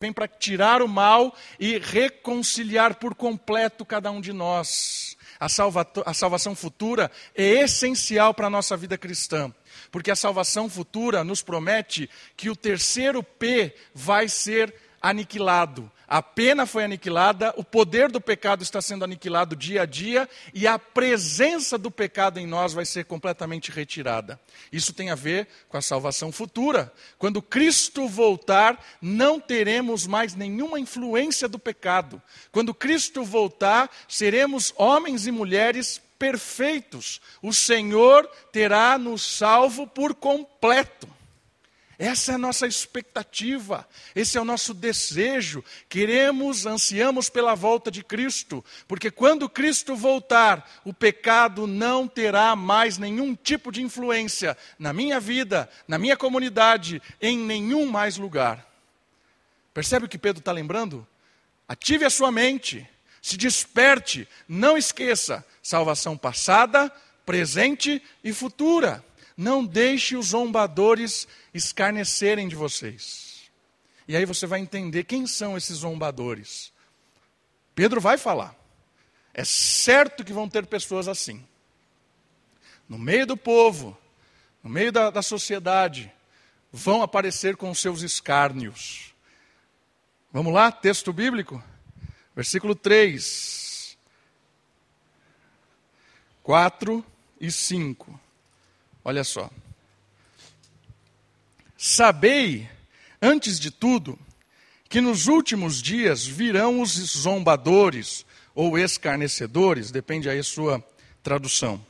vem para tirar o mal e reconciliar por completo cada um de nós. A, salva, a salvação futura é essencial para a nossa vida cristã, porque a salvação futura nos promete que o terceiro P vai ser aniquilado. A pena foi aniquilada, o poder do pecado está sendo aniquilado dia a dia e a presença do pecado em nós vai ser completamente retirada. Isso tem a ver com a salvação futura. Quando Cristo voltar, não teremos mais nenhuma influência do pecado. Quando Cristo voltar, seremos homens e mulheres perfeitos. O Senhor terá nos salvo por completo. Essa é a nossa expectativa, esse é o nosso desejo. Queremos, ansiamos pela volta de Cristo, porque quando Cristo voltar, o pecado não terá mais nenhum tipo de influência na minha vida, na minha comunidade, em nenhum mais lugar. Percebe o que Pedro está lembrando? Ative a sua mente, se desperte, não esqueça: salvação passada, presente e futura. Não deixe os zombadores escarnecerem de vocês. E aí você vai entender quem são esses zombadores. Pedro vai falar. É certo que vão ter pessoas assim. No meio do povo, no meio da, da sociedade, vão aparecer com seus escárnios. Vamos lá, texto bíblico, versículo 3, 4 e 5. Olha só. Sabei, antes de tudo, que nos últimos dias virão os zombadores ou escarnecedores, depende aí sua tradução,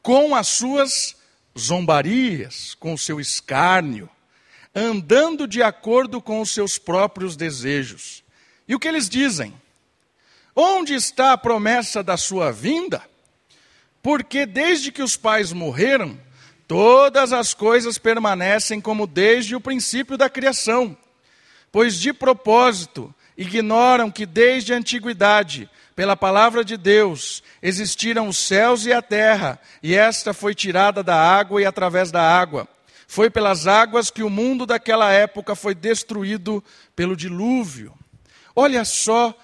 com as suas zombarias, com o seu escárnio, andando de acordo com os seus próprios desejos. E o que eles dizem? Onde está a promessa da sua vinda? Porque desde que os pais morreram, Todas as coisas permanecem como desde o princípio da criação, pois de propósito ignoram que desde a antiguidade, pela palavra de Deus, existiram os céus e a terra, e esta foi tirada da água e através da água. Foi pelas águas que o mundo daquela época foi destruído pelo dilúvio. Olha só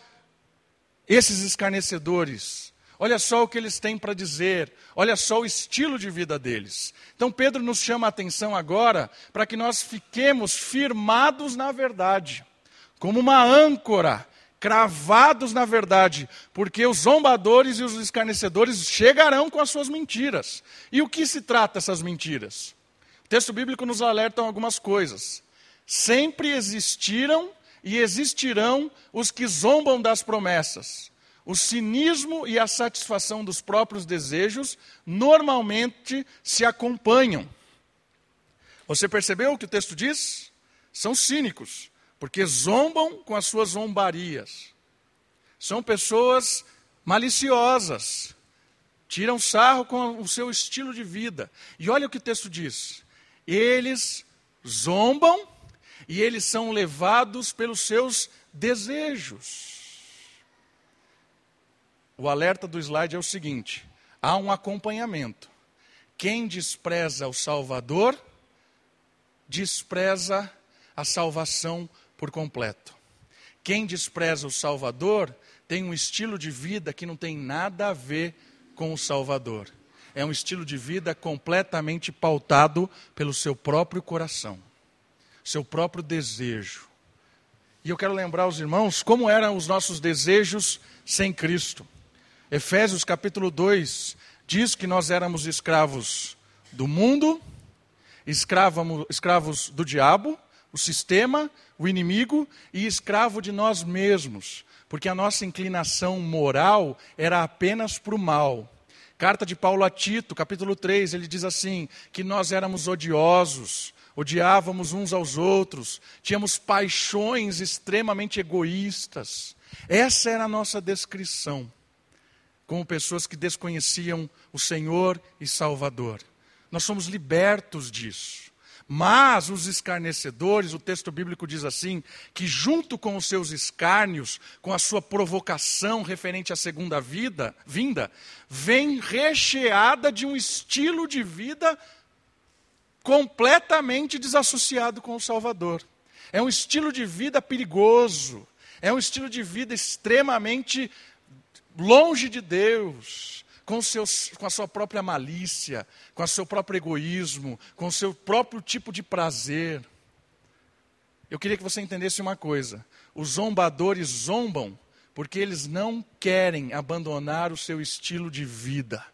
esses escarnecedores Olha só o que eles têm para dizer, olha só o estilo de vida deles. Então Pedro nos chama a atenção agora para que nós fiquemos firmados na verdade, como uma âncora, cravados na verdade, porque os zombadores e os escarnecedores chegarão com as suas mentiras. E o que se trata essas mentiras? O texto bíblico nos alerta algumas coisas. Sempre existiram e existirão os que zombam das promessas o cinismo e a satisfação dos próprios desejos normalmente se acompanham. Você percebeu o que o texto diz? São cínicos, porque zombam com as suas zombarias. São pessoas maliciosas, tiram sarro com o seu estilo de vida. E olha o que o texto diz: eles zombam e eles são levados pelos seus desejos. O alerta do slide é o seguinte: há um acompanhamento. Quem despreza o Salvador, despreza a salvação por completo. Quem despreza o Salvador tem um estilo de vida que não tem nada a ver com o Salvador. É um estilo de vida completamente pautado pelo seu próprio coração, seu próprio desejo. E eu quero lembrar os irmãos como eram os nossos desejos sem Cristo. Efésios capítulo 2 diz que nós éramos escravos do mundo, escravos, escravos do diabo, o sistema, o inimigo e escravo de nós mesmos, porque a nossa inclinação moral era apenas para o mal. Carta de Paulo a Tito, capítulo 3, ele diz assim: que nós éramos odiosos, odiávamos uns aos outros, tínhamos paixões extremamente egoístas. Essa era a nossa descrição como pessoas que desconheciam o Senhor e Salvador. Nós somos libertos disso. Mas os escarnecedores, o texto bíblico diz assim, que junto com os seus escárnios, com a sua provocação referente à segunda vida, vinda, vem recheada de um estilo de vida completamente desassociado com o Salvador. É um estilo de vida perigoso. É um estilo de vida extremamente longe de Deus, com, seus, com a sua própria malícia, com o seu próprio egoísmo, com o seu próprio tipo de prazer. Eu queria que você entendesse uma coisa: os zombadores zombam porque eles não querem abandonar o seu estilo de vida.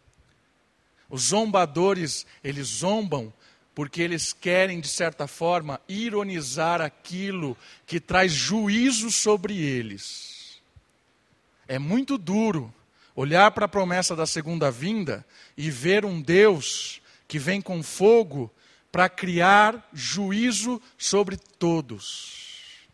Os zombadores, eles zombam porque eles querem, de certa forma, ironizar aquilo que traz juízo sobre eles. É muito duro olhar para a promessa da segunda vinda e ver um Deus que vem com fogo para criar juízo sobre todos.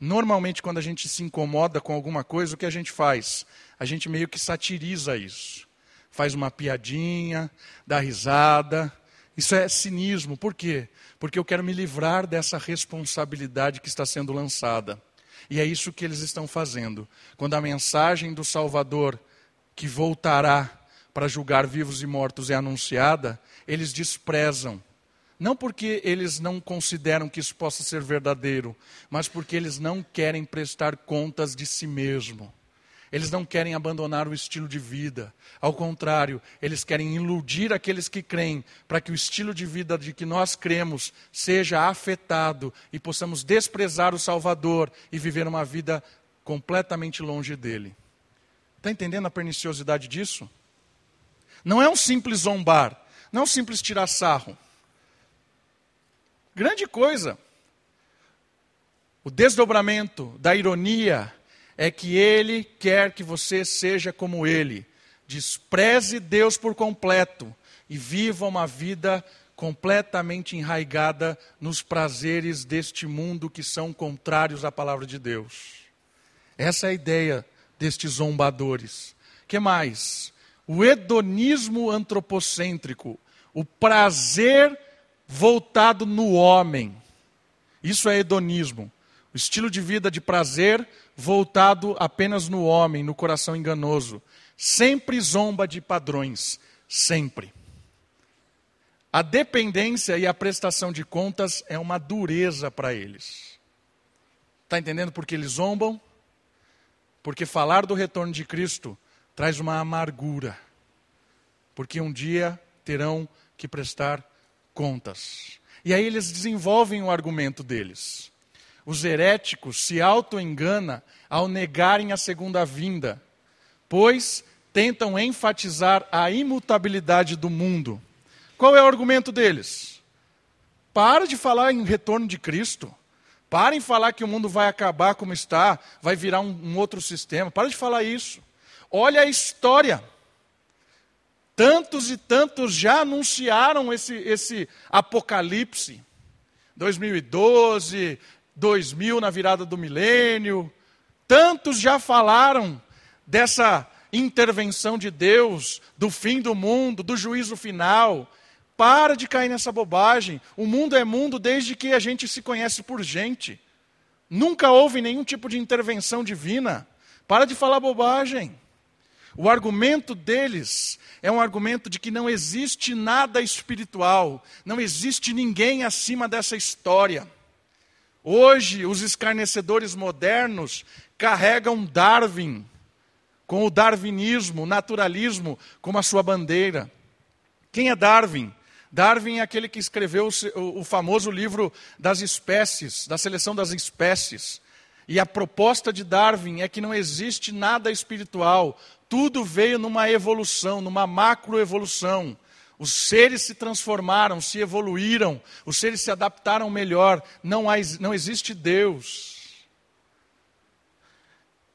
Normalmente, quando a gente se incomoda com alguma coisa, o que a gente faz? A gente meio que satiriza isso. Faz uma piadinha, dá risada. Isso é cinismo. Por quê? Porque eu quero me livrar dessa responsabilidade que está sendo lançada. E é isso que eles estão fazendo. Quando a mensagem do Salvador, que voltará para julgar vivos e mortos, é anunciada, eles desprezam não porque eles não consideram que isso possa ser verdadeiro, mas porque eles não querem prestar contas de si mesmo. Eles não querem abandonar o estilo de vida. Ao contrário, eles querem iludir aqueles que creem, para que o estilo de vida de que nós cremos seja afetado e possamos desprezar o Salvador e viver uma vida completamente longe dele. Está entendendo a perniciosidade disso? Não é um simples zombar, não é um simples tirar sarro. Grande coisa. O desdobramento da ironia é que ele quer que você seja como ele. Despreze Deus por completo e viva uma vida completamente enraigada nos prazeres deste mundo que são contrários à palavra de Deus. Essa é a ideia destes zombadores. Que mais? O hedonismo antropocêntrico, o prazer voltado no homem. Isso é hedonismo. O estilo de vida de prazer voltado apenas no homem, no coração enganoso. Sempre zomba de padrões. Sempre. A dependência e a prestação de contas é uma dureza para eles. Está entendendo por que eles zombam? Porque falar do retorno de Cristo traz uma amargura. Porque um dia terão que prestar contas. E aí eles desenvolvem o argumento deles. Os heréticos se auto-engana ao negarem a segunda vinda, pois tentam enfatizar a imutabilidade do mundo. Qual é o argumento deles? Para de falar em retorno de Cristo. Parem de falar que o mundo vai acabar como está, vai virar um, um outro sistema. Para de falar isso. Olha a história. Tantos e tantos já anunciaram esse, esse apocalipse. 2012, 2000 na virada do milênio. Tantos já falaram dessa intervenção de Deus, do fim do mundo, do juízo final. Para de cair nessa bobagem. O mundo é mundo desde que a gente se conhece por gente. Nunca houve nenhum tipo de intervenção divina. Para de falar bobagem. O argumento deles é um argumento de que não existe nada espiritual, não existe ninguém acima dessa história. Hoje, os escarnecedores modernos carregam Darwin, com o darwinismo, o naturalismo, como a sua bandeira. Quem é Darwin? Darwin é aquele que escreveu o famoso livro das espécies, da seleção das espécies. E a proposta de Darwin é que não existe nada espiritual, tudo veio numa evolução, numa macroevolução. Os seres se transformaram, se evoluíram, os seres se adaptaram melhor, não, há, não existe Deus.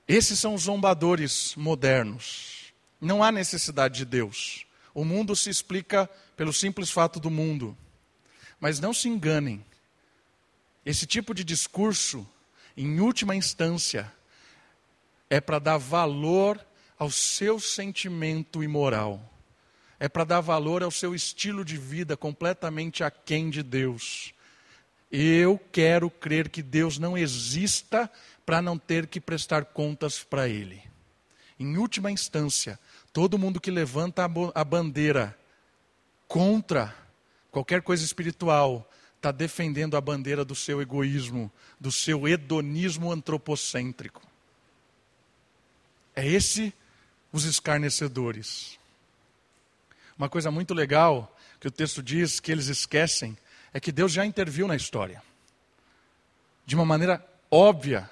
Esses são os zombadores modernos. Não há necessidade de Deus. O mundo se explica pelo simples fato do mundo. Mas não se enganem. Esse tipo de discurso em última instância, é para dar valor ao seu sentimento imoral. É para dar valor ao seu estilo de vida completamente aquém de Deus. Eu quero crer que Deus não exista para não ter que prestar contas para Ele. Em última instância, todo mundo que levanta a bandeira contra qualquer coisa espiritual está defendendo a bandeira do seu egoísmo, do seu hedonismo antropocêntrico. É esse os escarnecedores. Uma coisa muito legal que o texto diz que eles esquecem é que Deus já interviu na história. De uma maneira óbvia.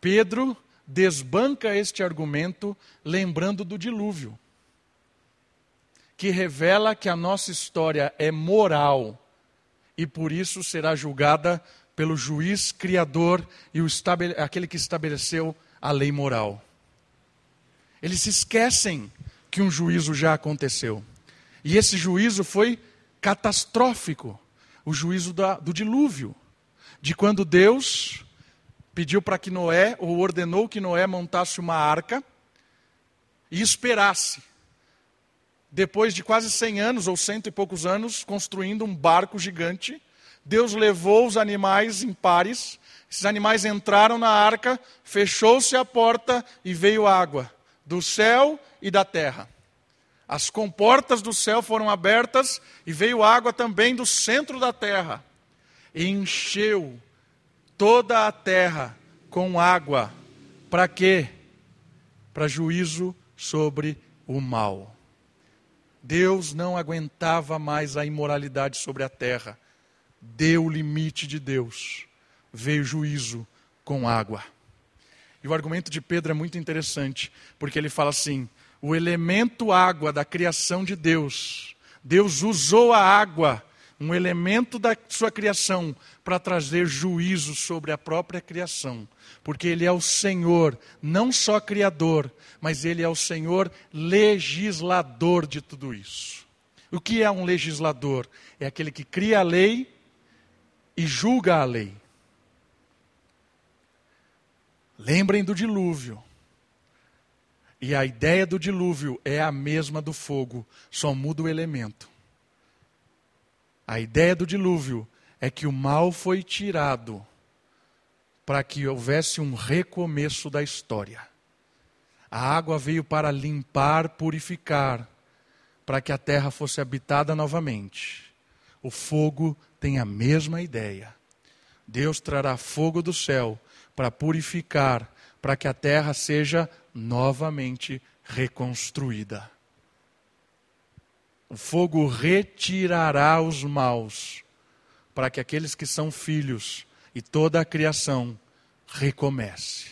Pedro desbanca este argumento lembrando do dilúvio, que revela que a nossa história é moral e por isso será julgada pelo juiz criador e aquele que estabeleceu a lei moral. Eles se esquecem que um juízo já aconteceu. E esse juízo foi catastrófico. O juízo da, do dilúvio. De quando Deus pediu para que Noé, ou ordenou que Noé montasse uma arca e esperasse. Depois de quase 100 anos, ou cento e poucos anos, construindo um barco gigante, Deus levou os animais em pares, esses animais entraram na arca, fechou-se a porta e veio água do céu e da terra. As comportas do céu foram abertas e veio água também do centro da terra. E encheu toda a terra com água. Para quê? Para juízo sobre o mal. Deus não aguentava mais a imoralidade sobre a terra. Deu o limite de Deus. Veio juízo com água. E o argumento de Pedro é muito interessante, porque ele fala assim: o elemento água da criação de Deus, Deus usou a água, um elemento da sua criação, para trazer juízo sobre a própria criação porque Ele é o Senhor, não só Criador, mas Ele é o Senhor legislador de tudo isso. O que é um legislador? É aquele que cria a lei e julga a lei. Lembrem do dilúvio. E a ideia do dilúvio é a mesma do fogo, só muda o elemento. A ideia do dilúvio é que o mal foi tirado para que houvesse um recomeço da história. A água veio para limpar, purificar, para que a terra fosse habitada novamente. O fogo tem a mesma ideia. Deus trará fogo do céu para purificar, para que a terra seja novamente reconstruída. O fogo retirará os maus, para que aqueles que são filhos e toda a criação recomece.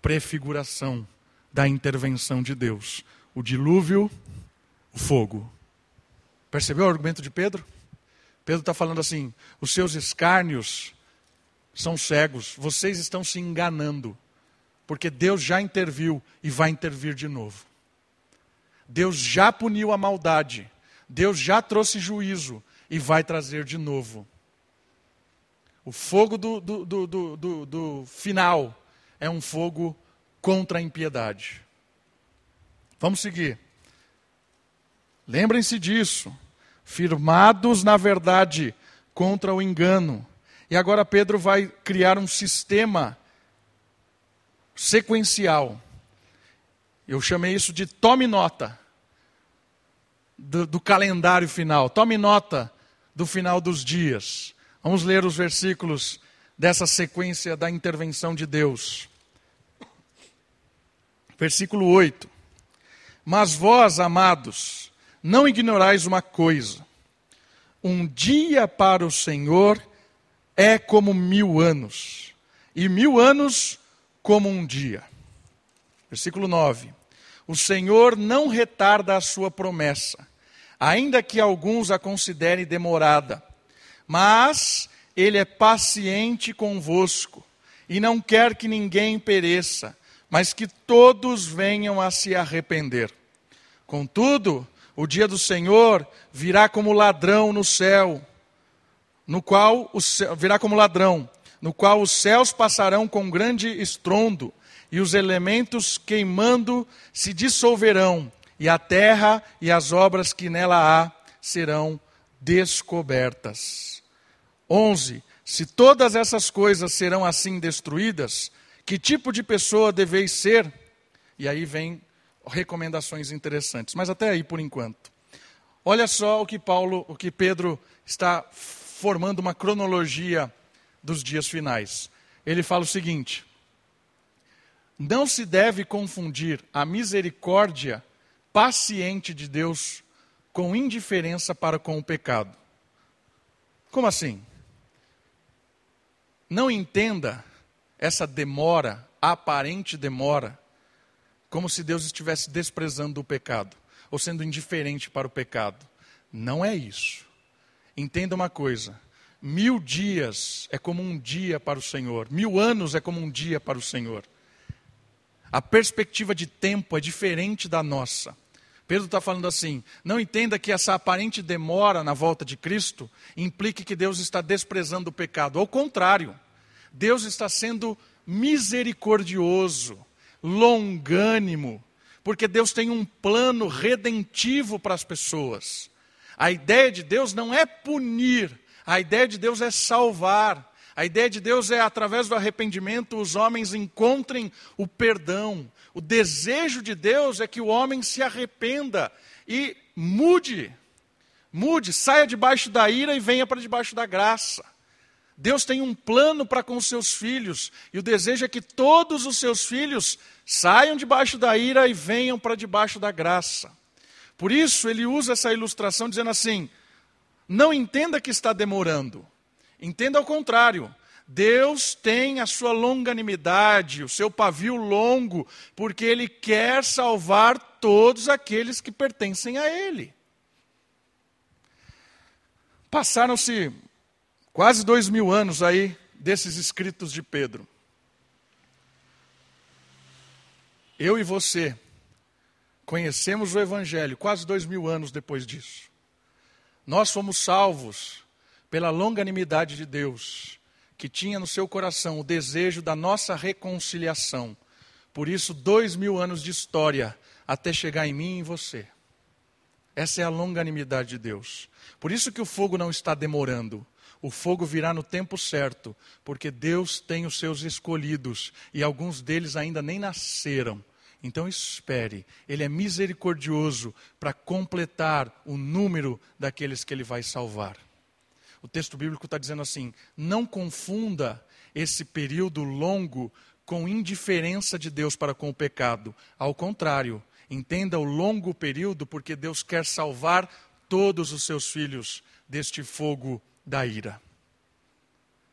Prefiguração da intervenção de Deus. O dilúvio, o fogo. Percebeu o argumento de Pedro? Pedro está falando assim: os seus escárnios são cegos, vocês estão se enganando, porque Deus já interviu e vai intervir de novo. Deus já puniu a maldade, Deus já trouxe juízo e vai trazer de novo. O fogo do, do, do, do, final é um fogo contra a impiedade. Vamos seguir. Lembrem-se disso. Firmados na verdade contra o engano. E agora Pedro vai criar um sistema sequencial. Eu chamei isso de tome nota do, do calendário final. Tome nota do final dos dias. Vamos ler os versículos dessa sequência da intervenção de Deus. Versículo 8. Mas vós, amados, não ignorais uma coisa: um dia para o Senhor é como mil anos, e mil anos como um dia. Versículo 9: O Senhor não retarda a sua promessa, ainda que alguns a considerem demorada mas ele é paciente convosco e não quer que ninguém pereça, mas que todos venham a se arrepender. Contudo, o dia do Senhor virá como ladrão no céu, no qual o virá como ladrão, no qual os céus passarão com grande estrondo e os elementos queimando se dissolverão, e a terra e as obras que nela há serão descobertas. 11. Se todas essas coisas serão assim destruídas, que tipo de pessoa deveis ser? E aí vem recomendações interessantes, mas até aí por enquanto. Olha só o que Paulo, o que Pedro está formando uma cronologia dos dias finais. Ele fala o seguinte: não se deve confundir a misericórdia paciente de Deus com indiferença para com o pecado. Como assim? Não entenda essa demora, aparente demora, como se Deus estivesse desprezando o pecado ou sendo indiferente para o pecado. Não é isso. Entenda uma coisa: mil dias é como um dia para o Senhor, mil anos é como um dia para o Senhor. A perspectiva de tempo é diferente da nossa. Pedro está falando assim: não entenda que essa aparente demora na volta de Cristo implique que Deus está desprezando o pecado. Ao contrário, Deus está sendo misericordioso, longânimo, porque Deus tem um plano redentivo para as pessoas. A ideia de Deus não é punir, a ideia de Deus é salvar. A ideia de Deus é, através do arrependimento, os homens encontrem o perdão. O desejo de Deus é que o homem se arrependa e mude. Mude, saia debaixo da ira e venha para debaixo da graça. Deus tem um plano para com os seus filhos, e o desejo é que todos os seus filhos saiam debaixo da ira e venham para debaixo da graça. Por isso, ele usa essa ilustração dizendo assim: não entenda que está demorando, entenda ao contrário. Deus tem a sua longanimidade, o seu pavio longo, porque Ele quer salvar todos aqueles que pertencem a Ele. Passaram-se quase dois mil anos aí desses escritos de Pedro. Eu e você conhecemos o Evangelho quase dois mil anos depois disso. Nós fomos salvos pela longanimidade de Deus, que tinha no seu coração o desejo da nossa reconciliação. Por isso, dois mil anos de história até chegar em mim e em você. Essa é a longanimidade de Deus. Por isso que o fogo não está demorando. O fogo virá no tempo certo, porque Deus tem os seus escolhidos e alguns deles ainda nem nasceram. Então espere, Ele é misericordioso para completar o número daqueles que Ele vai salvar. O texto bíblico está dizendo assim: não confunda esse período longo com indiferença de Deus para com o pecado. Ao contrário, entenda o longo período porque Deus quer salvar todos os seus filhos deste fogo da ira.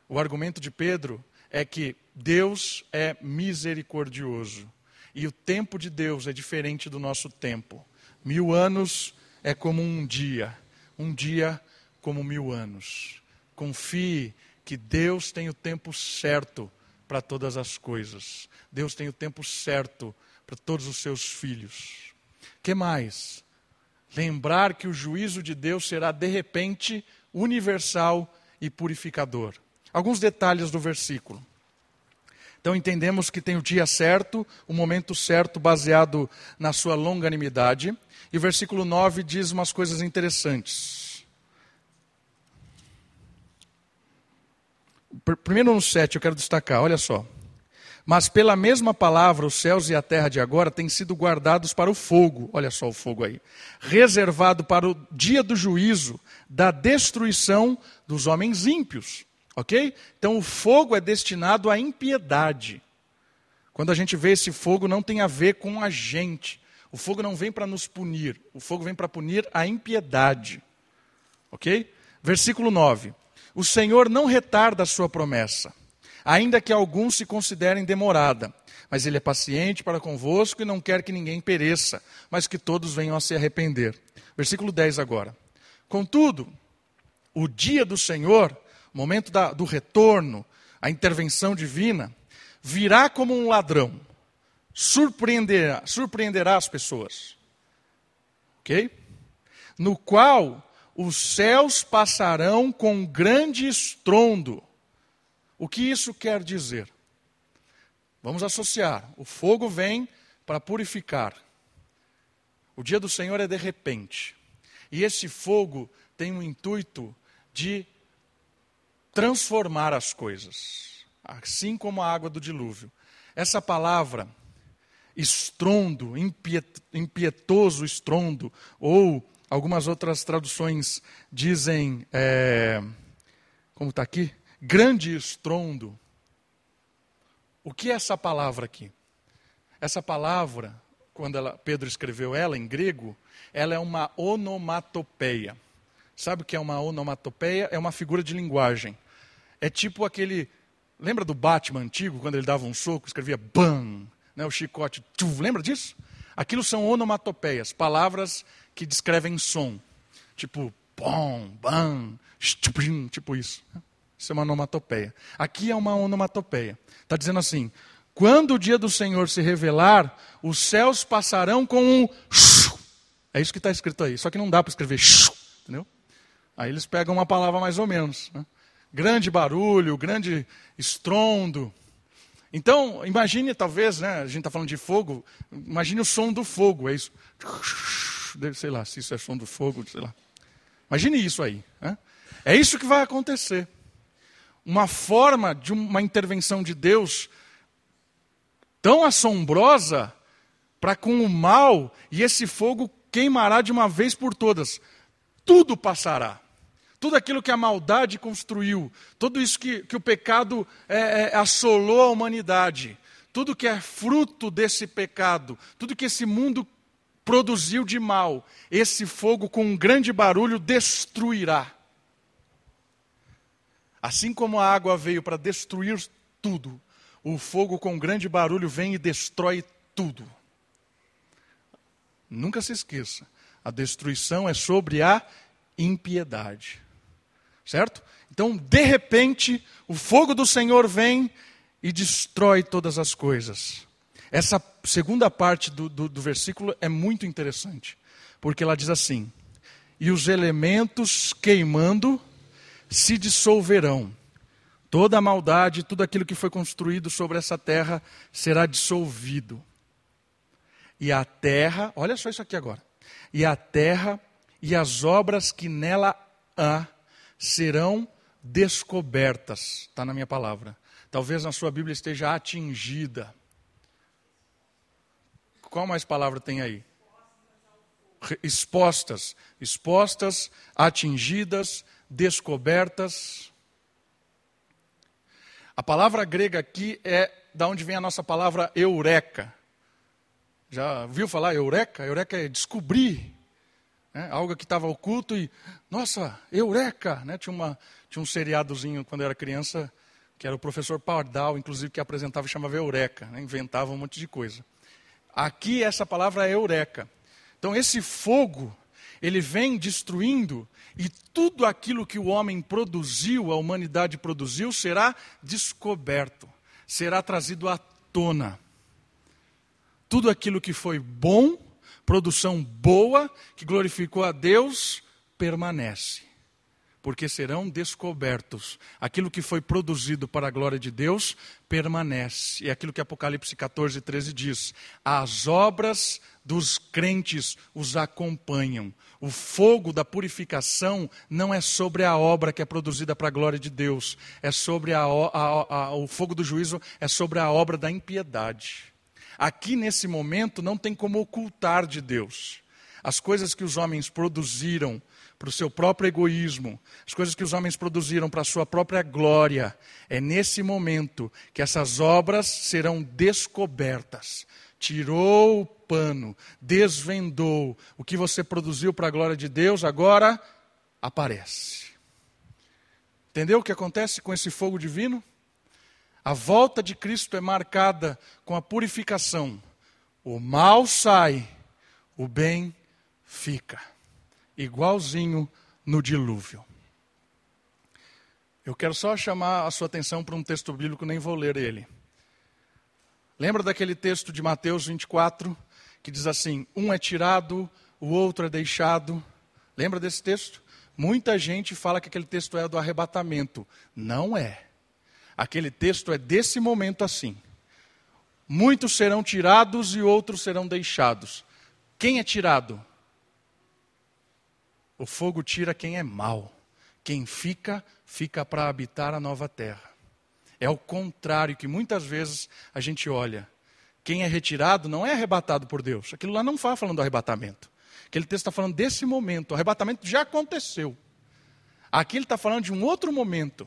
O argumento de Pedro é que Deus é misericordioso. E o tempo de Deus é diferente do nosso tempo. Mil anos é como um dia, um dia como mil anos. Confie que Deus tem o tempo certo para todas as coisas. Deus tem o tempo certo para todos os seus filhos. Que mais? Lembrar que o juízo de Deus será de repente universal e purificador. Alguns detalhes do versículo. Então entendemos que tem o dia certo, o momento certo, baseado na sua longanimidade. E o versículo 9 diz umas coisas interessantes. Primeiro no 7 eu quero destacar, olha só. Mas pela mesma palavra, os céus e a terra de agora têm sido guardados para o fogo, olha só o fogo aí, reservado para o dia do juízo, da destruição dos homens ímpios. Ok? Então o fogo é destinado à impiedade. Quando a gente vê esse fogo, não tem a ver com a gente. O fogo não vem para nos punir, o fogo vem para punir a impiedade. Ok? Versículo 9: O Senhor não retarda a sua promessa, ainda que alguns se considerem demorada, mas Ele é paciente para convosco e não quer que ninguém pereça, mas que todos venham a se arrepender. Versículo 10 agora. Contudo, o dia do Senhor o momento da, do retorno, a intervenção divina, virá como um ladrão, surpreenderá, surpreenderá as pessoas. Ok? No qual os céus passarão com grande estrondo. O que isso quer dizer? Vamos associar. O fogo vem para purificar. O dia do Senhor é de repente. E esse fogo tem o intuito de transformar as coisas, assim como a água do dilúvio. Essa palavra, estrondo, impietoso estrondo, ou algumas outras traduções dizem é, como está aqui, grande estrondo. O que é essa palavra aqui? Essa palavra, quando ela, Pedro escreveu ela em grego, ela é uma onomatopeia. Sabe o que é uma onomatopeia? É uma figura de linguagem. É tipo aquele. Lembra do Batman antigo, quando ele dava um soco, escrevia BAM, né, o chicote, lembra disso? Aquilo são onomatopeias, palavras que descrevem som. Tipo, bom, bam, tipo isso. Isso é uma onomatopeia. Aqui é uma onomatopeia. Está dizendo assim: quando o dia do Senhor se revelar, os céus passarão com um. É isso que está escrito aí. Só que não dá para escrever. Entendeu? Aí eles pegam uma palavra mais ou menos. Né? Grande barulho, grande estrondo. Então, imagine, talvez, né, a gente está falando de fogo, imagine o som do fogo, é isso. Sei lá, se isso é som do fogo, sei lá. Imagine isso aí. Né? É isso que vai acontecer. Uma forma de uma intervenção de Deus tão assombrosa para com o mal, e esse fogo queimará de uma vez por todas. Tudo passará. Tudo aquilo que a maldade construiu, tudo isso que, que o pecado é, é, assolou a humanidade, tudo que é fruto desse pecado, tudo que esse mundo produziu de mal, esse fogo com um grande barulho destruirá. Assim como a água veio para destruir tudo, o fogo com um grande barulho vem e destrói tudo. Nunca se esqueça, a destruição é sobre a impiedade. Certo? Então, de repente, o fogo do Senhor vem e destrói todas as coisas. Essa segunda parte do, do, do versículo é muito interessante, porque ela diz assim: E os elementos queimando se dissolverão. Toda a maldade, tudo aquilo que foi construído sobre essa terra será dissolvido. E a terra, olha só isso aqui agora. E a terra e as obras que nela há serão descobertas. Está na minha palavra. Talvez na sua Bíblia esteja atingida. Qual mais palavra tem aí? Expostas. Expostas, atingidas, descobertas. A palavra grega aqui é da onde vem a nossa palavra eureka. Já viu falar eureka? Eureka é descobrir, né? algo que estava oculto e, nossa, eureka! Né? Tinha, uma, tinha um seriadozinho quando eu era criança, que era o professor Pardal, inclusive, que apresentava e chamava eureka, né? inventava um monte de coisa. Aqui essa palavra é eureka. Então esse fogo, ele vem destruindo e tudo aquilo que o homem produziu, a humanidade produziu, será descoberto, será trazido à tona. Tudo aquilo que foi bom produção boa, que glorificou a Deus, permanece. Porque serão descobertos. Aquilo que foi produzido para a glória de Deus permanece. É aquilo que Apocalipse 14, 13 diz: As obras dos crentes os acompanham. O fogo da purificação não é sobre a obra que é produzida para a glória de Deus, é sobre a, a, a, o fogo do juízo, é sobre a obra da impiedade. Aqui nesse momento não tem como ocultar de Deus. As coisas que os homens produziram para o seu próprio egoísmo, as coisas que os homens produziram para a sua própria glória, é nesse momento que essas obras serão descobertas. Tirou o pano, desvendou o que você produziu para a glória de Deus, agora aparece. Entendeu o que acontece com esse fogo divino? A volta de Cristo é marcada com a purificação. O mal sai, o bem fica. Igualzinho no dilúvio. Eu quero só chamar a sua atenção para um texto bíblico, nem vou ler ele. Lembra daquele texto de Mateus 24, que diz assim: um é tirado, o outro é deixado. Lembra desse texto? Muita gente fala que aquele texto é do arrebatamento. Não é. Aquele texto é desse momento assim. Muitos serão tirados e outros serão deixados. Quem é tirado? O fogo tira quem é mau. Quem fica, fica para habitar a nova terra. É o contrário que muitas vezes a gente olha. Quem é retirado não é arrebatado por Deus. Aquilo lá não fala falando do arrebatamento. Aquele texto está falando desse momento. O arrebatamento já aconteceu. Aqui ele está falando de um outro momento.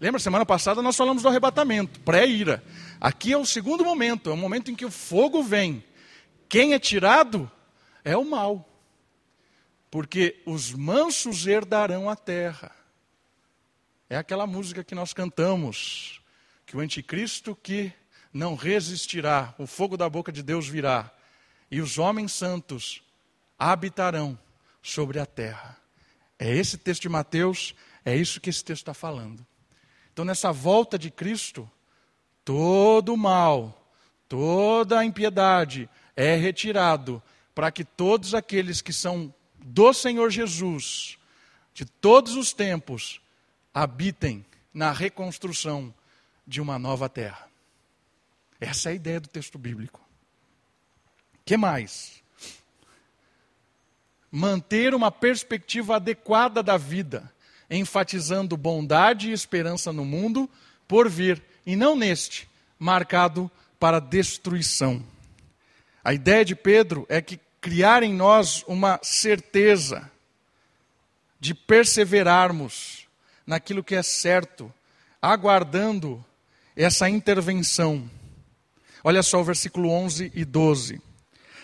Lembra, semana passada nós falamos do arrebatamento, pré-ira. Aqui é o segundo momento, é o momento em que o fogo vem. Quem é tirado é o mal. Porque os mansos herdarão a terra. É aquela música que nós cantamos, que o anticristo que não resistirá, o fogo da boca de Deus virá, e os homens santos habitarão sobre a terra. É esse texto de Mateus, é isso que esse texto está falando. Então, nessa volta de Cristo, todo o mal, toda a impiedade é retirado para que todos aqueles que são do Senhor Jesus, de todos os tempos, habitem na reconstrução de uma nova terra. Essa é a ideia do texto bíblico. Que mais? Manter uma perspectiva adequada da vida enfatizando bondade e esperança no mundo por vir, e não neste, marcado para destruição. A ideia de Pedro é que criar em nós uma certeza de perseverarmos naquilo que é certo, aguardando essa intervenção. Olha só o versículo 11 e 12.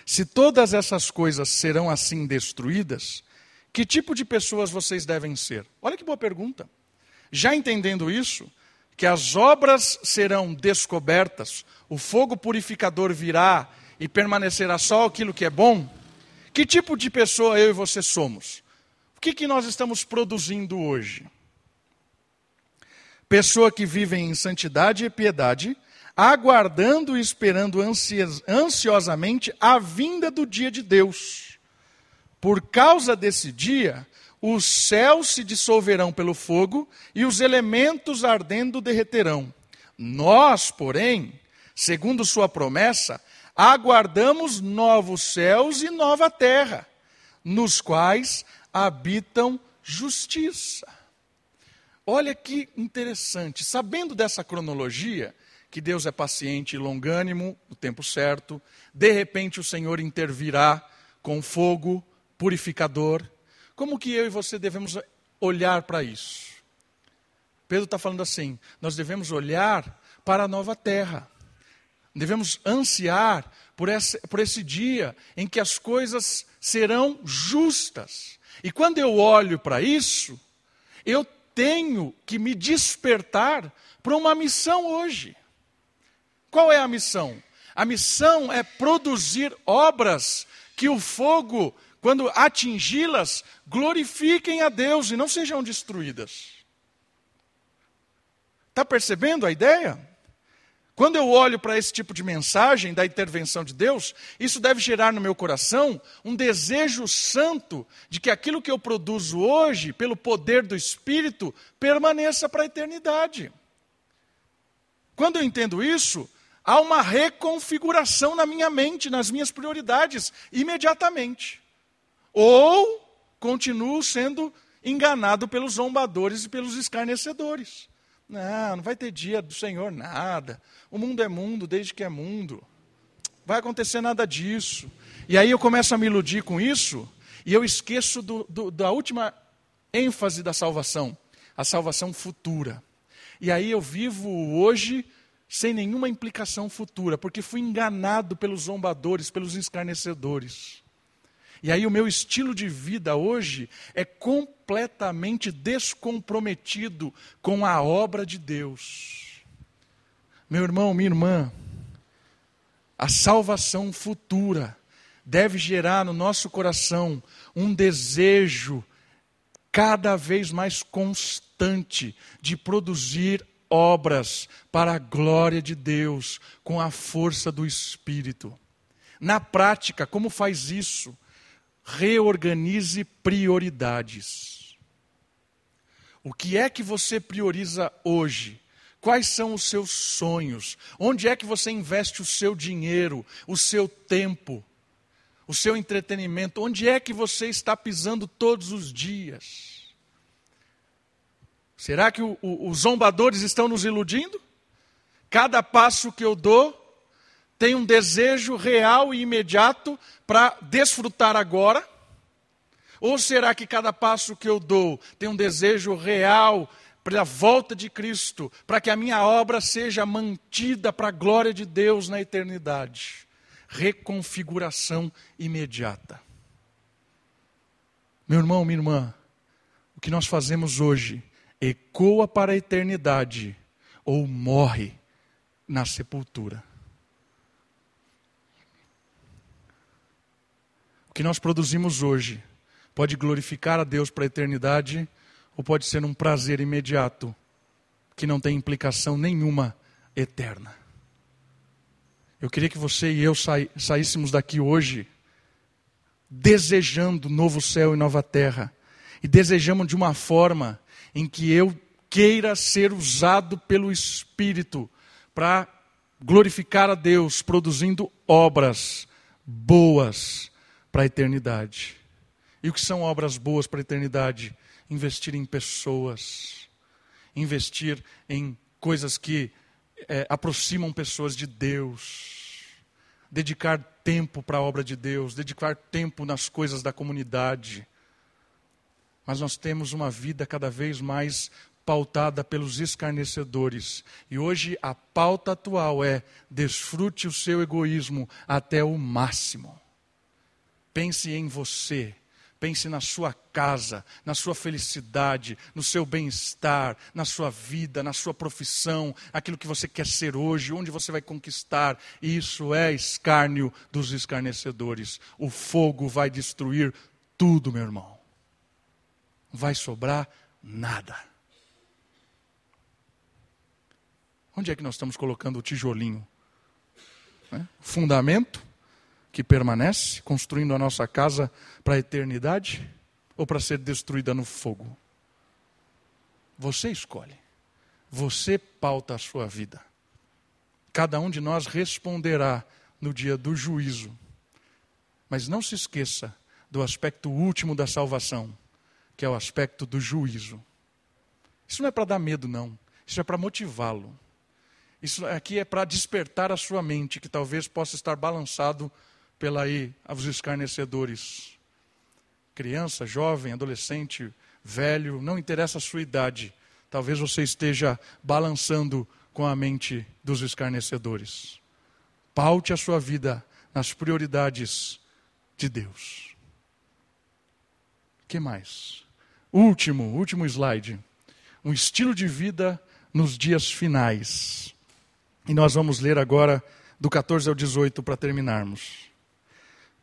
Se todas essas coisas serão assim destruídas, que tipo de pessoas vocês devem ser? Olha que boa pergunta. Já entendendo isso, que as obras serão descobertas, o fogo purificador virá e permanecerá só aquilo que é bom, que tipo de pessoa eu e você somos? O que, que nós estamos produzindo hoje? Pessoa que vive em santidade e piedade, aguardando e esperando ansiosamente a vinda do dia de Deus por causa desse dia, os céus se dissolverão pelo fogo e os elementos ardendo derreterão. Nós, porém, segundo sua promessa, aguardamos novos céus e nova terra, nos quais habitam justiça. Olha que interessante, sabendo dessa cronologia, que Deus é paciente e longânimo, o tempo certo, de repente o Senhor intervirá com fogo, purificador. Como que eu e você devemos olhar para isso? Pedro está falando assim: nós devemos olhar para a nova terra. Devemos ansiar por esse, por esse dia em que as coisas serão justas. E quando eu olho para isso, eu tenho que me despertar para uma missão hoje. Qual é a missão? A missão é produzir obras que o fogo quando atingi-las, glorifiquem a Deus e não sejam destruídas. Está percebendo a ideia? Quando eu olho para esse tipo de mensagem da intervenção de Deus, isso deve gerar no meu coração um desejo santo de que aquilo que eu produzo hoje, pelo poder do Espírito, permaneça para a eternidade. Quando eu entendo isso, há uma reconfiguração na minha mente, nas minhas prioridades, imediatamente. Ou continuo sendo enganado pelos zombadores e pelos escarnecedores. Não, não vai ter dia do Senhor nada. O mundo é mundo desde que é mundo. Vai acontecer nada disso. E aí eu começo a me iludir com isso e eu esqueço do, do, da última ênfase da salvação, a salvação futura. E aí eu vivo hoje sem nenhuma implicação futura, porque fui enganado pelos zombadores, pelos escarnecedores. E aí o meu estilo de vida hoje é completamente descomprometido com a obra de Deus. Meu irmão, minha irmã, a salvação futura deve gerar no nosso coração um desejo cada vez mais constante de produzir obras para a glória de Deus com a força do Espírito. Na prática, como faz isso? Reorganize prioridades. O que é que você prioriza hoje? Quais são os seus sonhos? Onde é que você investe o seu dinheiro, o seu tempo, o seu entretenimento? Onde é que você está pisando todos os dias? Será que o, o, os zombadores estão nos iludindo? Cada passo que eu dou tem um desejo real e imediato para desfrutar agora? Ou será que cada passo que eu dou tem um desejo real para a volta de Cristo, para que a minha obra seja mantida para a glória de Deus na eternidade? Reconfiguração imediata. Meu irmão, minha irmã, o que nós fazemos hoje ecoa para a eternidade ou morre na sepultura. Que nós produzimos hoje pode glorificar a Deus para a eternidade ou pode ser um prazer imediato que não tem implicação nenhuma eterna. Eu queria que você e eu saíssemos daqui hoje desejando novo céu e nova terra e desejamos de uma forma em que eu queira ser usado pelo Espírito para glorificar a Deus, produzindo obras boas para a eternidade. E o que são obras boas para a eternidade? Investir em pessoas, investir em coisas que é, aproximam pessoas de Deus, dedicar tempo para a obra de Deus, dedicar tempo nas coisas da comunidade mas nós temos uma vida cada vez mais pautada pelos escarnecedores. E hoje a pauta atual é: desfrute o seu egoísmo até o máximo. Pense em você. Pense na sua casa, na sua felicidade, no seu bem-estar, na sua vida, na sua profissão, aquilo que você quer ser hoje, onde você vai conquistar. Isso é escárnio dos escarnecedores. O fogo vai destruir tudo, meu irmão vai sobrar nada. Onde é que nós estamos colocando o tijolinho? É? Fundamento que permanece, construindo a nossa casa para a eternidade ou para ser destruída no fogo? Você escolhe. Você pauta a sua vida. Cada um de nós responderá no dia do juízo. Mas não se esqueça do aspecto último da salvação que é o aspecto do juízo. Isso não é para dar medo, não. Isso é para motivá-lo. Isso aqui é para despertar a sua mente, que talvez possa estar balançado pela aí, os escarnecedores. Criança, jovem, adolescente, velho, não interessa a sua idade. Talvez você esteja balançando com a mente dos escarnecedores. Paute a sua vida nas prioridades de Deus. que mais? Último, último slide. Um estilo de vida nos dias finais. E nós vamos ler agora do 14 ao 18 para terminarmos.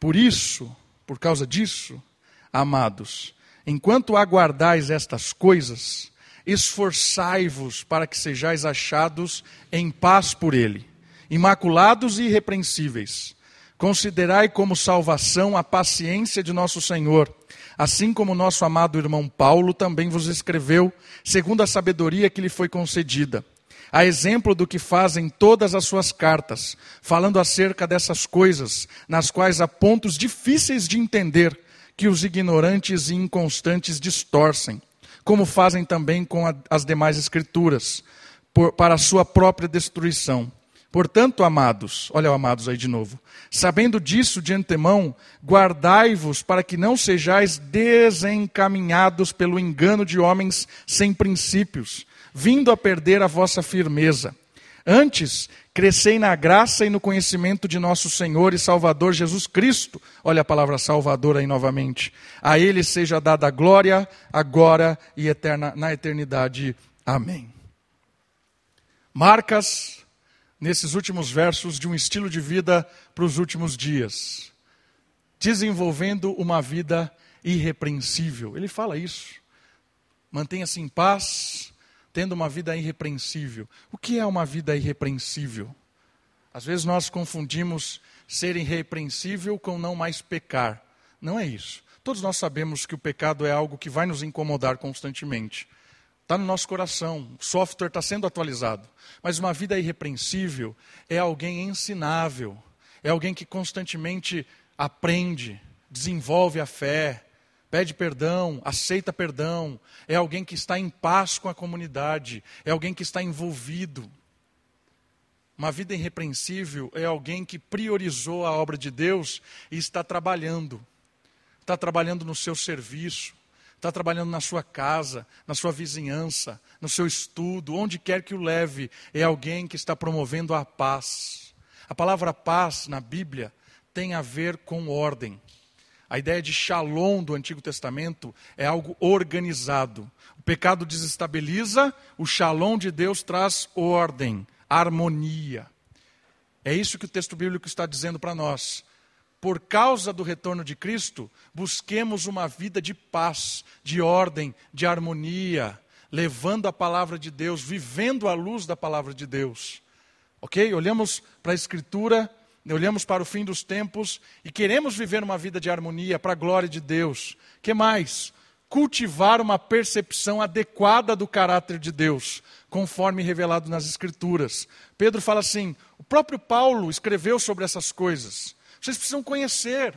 Por isso, por causa disso, amados, enquanto aguardais estas coisas, esforçai-vos para que sejais achados em paz por ele, imaculados e irrepreensíveis. Considerai como salvação a paciência de nosso Senhor assim como nosso amado irmão Paulo também vos escreveu, segundo a sabedoria que lhe foi concedida. A exemplo do que fazem todas as suas cartas, falando acerca dessas coisas, nas quais há pontos difíceis de entender, que os ignorantes e inconstantes distorcem, como fazem também com a, as demais escrituras, por, para a sua própria destruição. Portanto, amados, olha o amados aí de novo, sabendo disso de antemão, guardai-vos para que não sejais desencaminhados pelo engano de homens sem princípios, vindo a perder a vossa firmeza. Antes, crescei na graça e no conhecimento de nosso Senhor e Salvador Jesus Cristo. Olha a palavra Salvador aí novamente. A Ele seja dada a glória, agora e eterna, na eternidade. Amém. Marcas nesses últimos versos de um estilo de vida para os últimos dias, desenvolvendo uma vida irrepreensível. Ele fala isso. Mantenha-se em paz, tendo uma vida irrepreensível. O que é uma vida irrepreensível? Às vezes nós confundimos ser irrepreensível com não mais pecar. Não é isso. Todos nós sabemos que o pecado é algo que vai nos incomodar constantemente. Está no nosso coração, o software está sendo atualizado. Mas uma vida irrepreensível é alguém ensinável, é alguém que constantemente aprende, desenvolve a fé, pede perdão, aceita perdão, é alguém que está em paz com a comunidade, é alguém que está envolvido. Uma vida irrepreensível é alguém que priorizou a obra de Deus e está trabalhando. está trabalhando no seu serviço, está trabalhando na sua casa, na sua vizinhança, no seu estudo, onde quer que o leve, é alguém que está promovendo a paz. A palavra paz na Bíblia tem a ver com ordem. A ideia de shalom do Antigo Testamento é algo organizado. O pecado desestabiliza, o shalom de Deus traz ordem, harmonia. É isso que o texto bíblico está dizendo para nós. Por causa do retorno de Cristo, busquemos uma vida de paz, de ordem, de harmonia, levando a palavra de Deus, vivendo à luz da palavra de Deus. Ok? Olhamos para a Escritura, olhamos para o fim dos tempos e queremos viver uma vida de harmonia para a glória de Deus. que mais? Cultivar uma percepção adequada do caráter de Deus, conforme revelado nas Escrituras. Pedro fala assim: o próprio Paulo escreveu sobre essas coisas. Vocês precisam conhecer.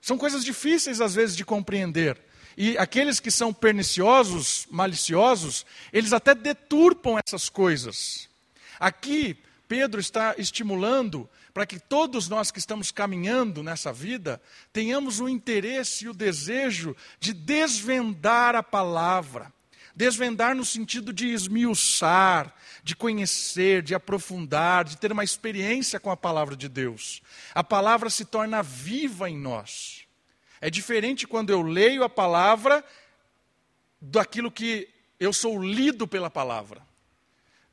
São coisas difíceis às vezes de compreender. E aqueles que são perniciosos, maliciosos, eles até deturpam essas coisas. Aqui, Pedro está estimulando para que todos nós que estamos caminhando nessa vida tenhamos o interesse e o desejo de desvendar a palavra, Desvendar no sentido de esmiuçar, de conhecer, de aprofundar, de ter uma experiência com a palavra de Deus. A palavra se torna viva em nós. É diferente quando eu leio a palavra daquilo que eu sou lido pela palavra.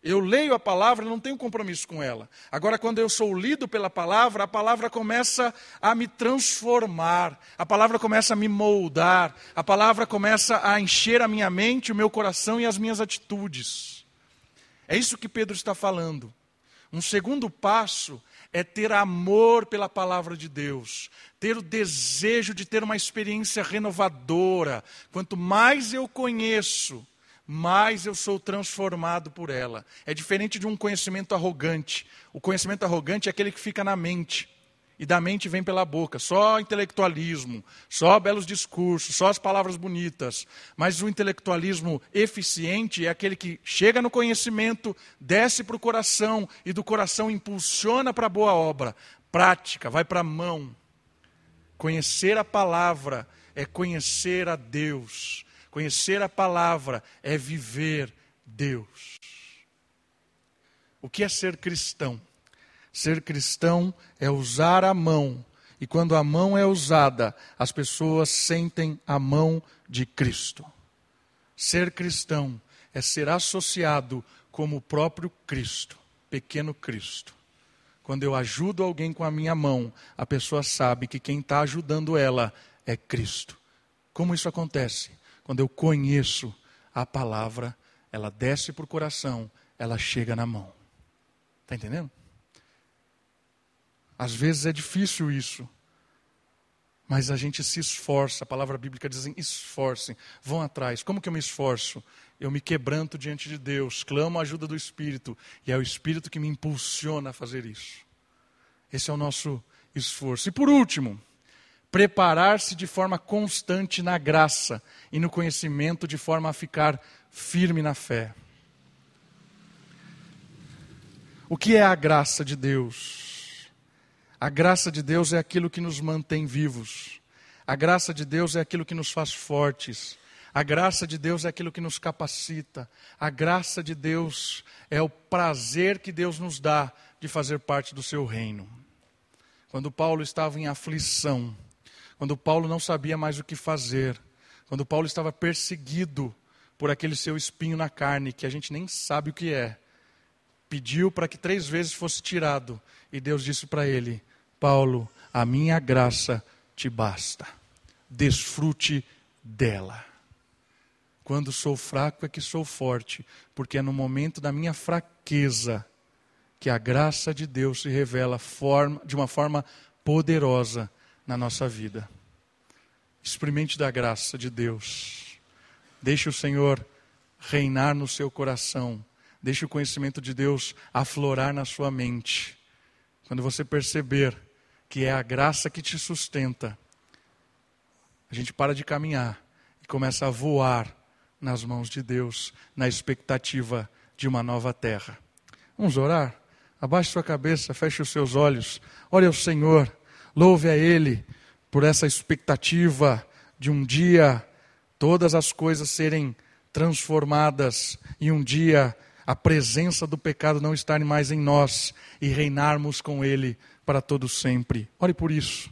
Eu leio a palavra, não tenho compromisso com ela. Agora, quando eu sou lido pela palavra, a palavra começa a me transformar, a palavra começa a me moldar, a palavra começa a encher a minha mente, o meu coração e as minhas atitudes. É isso que Pedro está falando. Um segundo passo é ter amor pela palavra de Deus, ter o desejo de ter uma experiência renovadora. Quanto mais eu conheço, mais eu sou transformado por ela. É diferente de um conhecimento arrogante. O conhecimento arrogante é aquele que fica na mente. E da mente vem pela boca, só intelectualismo, só belos discursos, só as palavras bonitas. Mas o intelectualismo eficiente é aquele que chega no conhecimento, desce para o coração e do coração impulsiona para a boa obra. Prática, vai para a mão. Conhecer a palavra é conhecer a Deus. Conhecer a palavra é viver Deus. O que é ser cristão? Ser cristão é usar a mão, e quando a mão é usada, as pessoas sentem a mão de Cristo. Ser cristão é ser associado como o próprio Cristo, pequeno Cristo. Quando eu ajudo alguém com a minha mão, a pessoa sabe que quem está ajudando ela é Cristo. Como isso acontece? Quando eu conheço a palavra, ela desce para o coração, ela chega na mão. Está entendendo? Às vezes é difícil isso. Mas a gente se esforça, a palavra bíblica diz assim: esforcem, vão atrás. Como que eu me esforço? Eu me quebranto diante de Deus, clamo a ajuda do Espírito, e é o Espírito que me impulsiona a fazer isso. Esse é o nosso esforço. E por último, preparar-se de forma constante na graça e no conhecimento, de forma a ficar firme na fé. O que é a graça de Deus? A graça de Deus é aquilo que nos mantém vivos. A graça de Deus é aquilo que nos faz fortes. A graça de Deus é aquilo que nos capacita. A graça de Deus é o prazer que Deus nos dá de fazer parte do seu reino. Quando Paulo estava em aflição, quando Paulo não sabia mais o que fazer, quando Paulo estava perseguido por aquele seu espinho na carne, que a gente nem sabe o que é, pediu para que três vezes fosse tirado, e Deus disse para ele: Paulo, a minha graça te basta, desfrute dela. Quando sou fraco é que sou forte, porque é no momento da minha fraqueza que a graça de Deus se revela de uma forma poderosa na nossa vida. Experimente da graça de Deus. Deixe o Senhor reinar no seu coração. Deixe o conhecimento de Deus aflorar na sua mente. Quando você perceber que é a graça que te sustenta, a gente para de caminhar e começa a voar nas mãos de Deus, na expectativa de uma nova terra. Vamos orar? Abaixe sua cabeça, feche os seus olhos, ore ao Senhor. Louve a Ele por essa expectativa de um dia todas as coisas serem transformadas e um dia a presença do pecado não estar mais em nós e reinarmos com ele para todo sempre. Ore por isso.